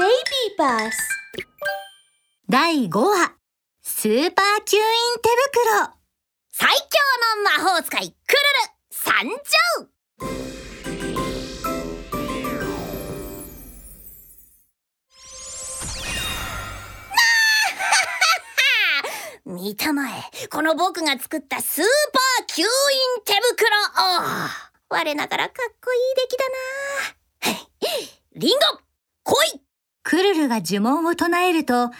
ベイビーバス。第5話スーパー吸引手袋。最強の魔法使いクルル参上見たまえこの僕が作ったスーパー吸引手袋。お我ながらかっこいい出来だなリンゴ来い。クルルが呪文を唱えると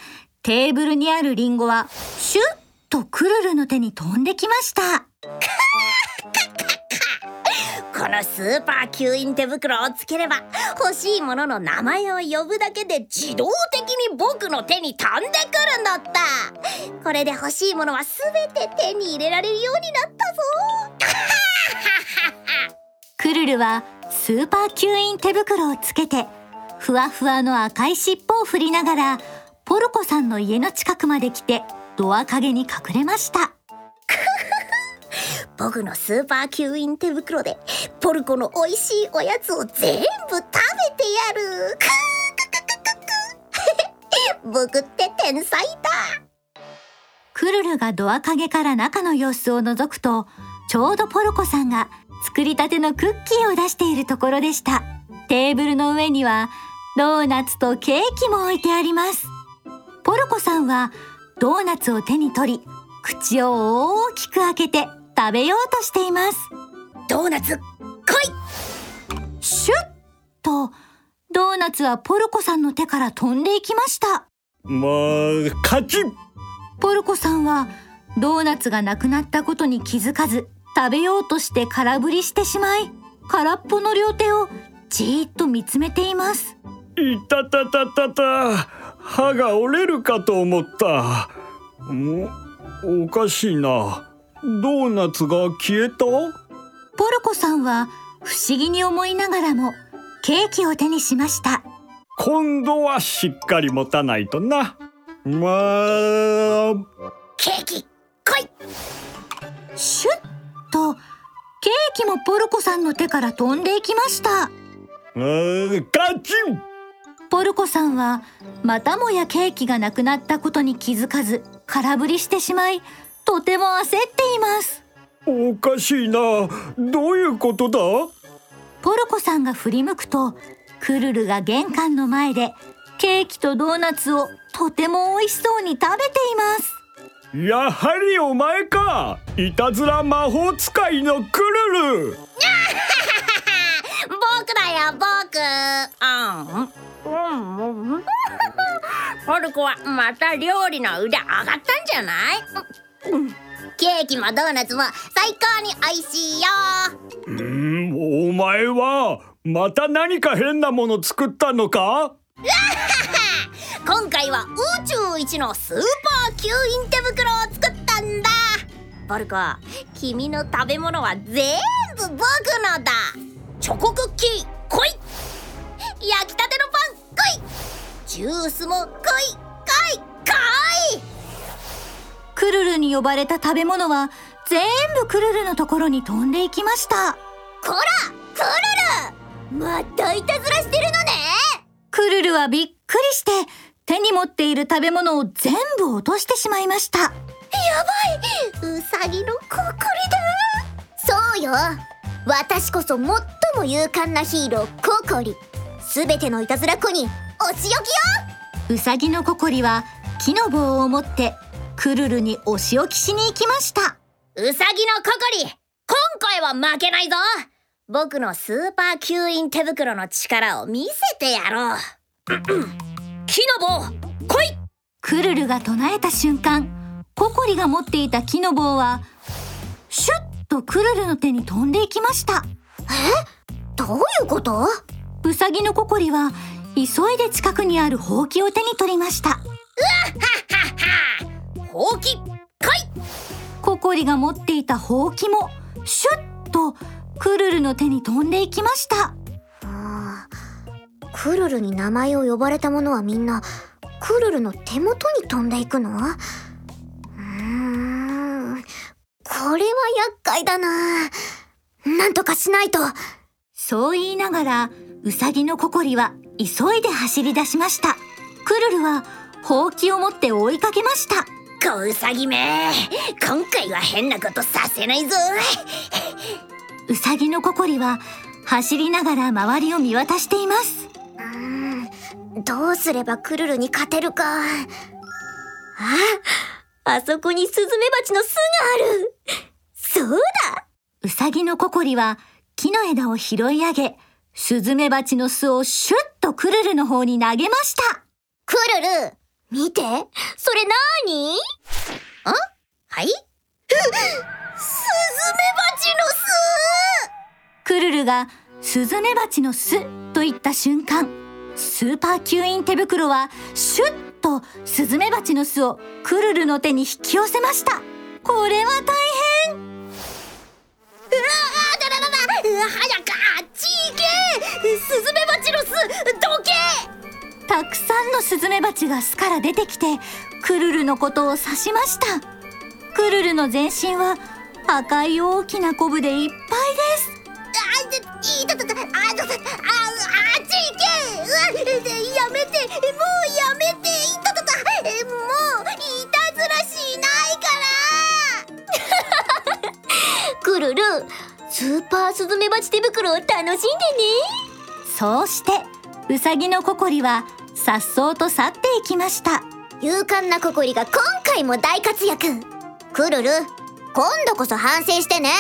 テーブルにあるリンゴはシュッとクルルの手に飛んできました。このスーパー吸引手袋をつければ欲しいものの名前を呼ぶだけで自動的に僕の手に飛んでくるんだ。ったこれで欲しいものは全て手に入れられるようになったぞ。クルルはスーパー吸引手袋をつけてふわふわの赤い尻尾を振りながらポルコさんの家の近くまで来てドア陰に隠れました。僕のスーパー吸引手袋でポルコの美味しいおやつを全部食べてやる。僕って天才だ。クルルがドア陰から中の様子を覗くとちょうどポルコさんが作りたてのクッキーを出しているところでした。テーブルの上にはドーナツとケーキも置いてあります。ポルコさんはドーナツを手に取り口を大きく開けて食べようとしています。ドーナツ来い！シュッと。ドーナツはポルコさんの手から飛んでいきました。まあ勝ち！ポルコさんはドーナツがなくなったことに気づかず食べようとして空振りしてしまい空っぽの両手をじーっと見つめていますいたたたたた。歯が折れるかと思った。んおかしいな。ドーナツが消えた？ポルコさんは不思議に思いながらもケーキを手にしました。今度はしっかり持たないとな。まあ。ケーキ来い。シュッと。ケーキもポルコさんの手から飛んでいきました。あー勝ちポルコさんはまたもやケーキがなくなったことに気づかず空振りしてしまいとても焦っています。おかしいな。どういうことだ？ポルコさんが振り向くとクルルが玄関の前でケーキとドーナツをとても美味しそうに食べています。やはりお前か。いたずら魔法使いのクルル。僕だよ僕。うん。うんポルコはまた料理の腕上がったんじゃない、うん、ケーキもドーナツも最高に美味しいよ。うん。お前はまた何か変なもの作ったのか？今回は宇宙一のスーパー吸引手袋を作ったんだ。ポルコ君の食べ物は全部僕のだ。チョコクッキー来い。焼きたジュースも来い来い来い！クルルに呼ばれた食べ物は全部クルルのところに飛んでいきました。こらクルルまたいたずらしてるのね！クルルはびっくりして手に持っている食べ物を全部落としてしまいました。やばい！うさぎのココリだ！そうよ！私こそ最も勇敢なヒーローココリ。すべてのいたずら子にお仕置きよ。うさぎのココリは木の棒を持ってクルルにお仕置きしに行きました。うさぎのココリ。今回は負けないぞ。僕のスーパー吸引手袋の力を見せてやろう。木の棒来い。クルルが唱えた瞬間ココリが持っていた木の棒はシュッとクルルの手に飛んでいきました。え？どういうこと？うさぎのココリは急いで近くにあるほうきを手に取りました。うわはははほうき来い。ココリが持っていたほうきもシュッとクルルの手に飛んでいきました。あクルルに名前を呼ばれたものはみんなクルルの手元に飛んでいくの？うーん。これは厄介だな。なんとかしないと。そう言いながらうさぎのココリは急いで走り出しました。クルルはほうきを持って追いかけました。小ウサギめ。今回は変なことさせないぞ。うさぎのココリは走りながら周りを見渡しています。どうすればクルルに勝てるか。ああそこにスズメバチの巣がある。そうだ。うさぎのココリは木の枝を拾い上げスズメバチの巣をシュッとクルルの方に投げました。クルル見て。それなーに？あ？はい？スズメバチの巣。クルルがスズメバチの巣と言った瞬間スーパー吸引手袋はシュッとスズメバチの巣をクルルの手に引き寄せました。これは大変。うわあだらだらうわ早くスズメバチの巣どけたくさんのスズメバチが巣から出てきてクルルのことを指しました。クルルの全身は赤い大きなコブでいっぱいです。あいたたたああたたああっち行けうわやめてもうやめていたたたもういたずらしないからクルルスーパースズメバチ手袋を楽しんでねそうしてウサギのココリはさっそうと去っていきました。勇敢なココリが今回も大活躍。クルル今度こそ反省してね。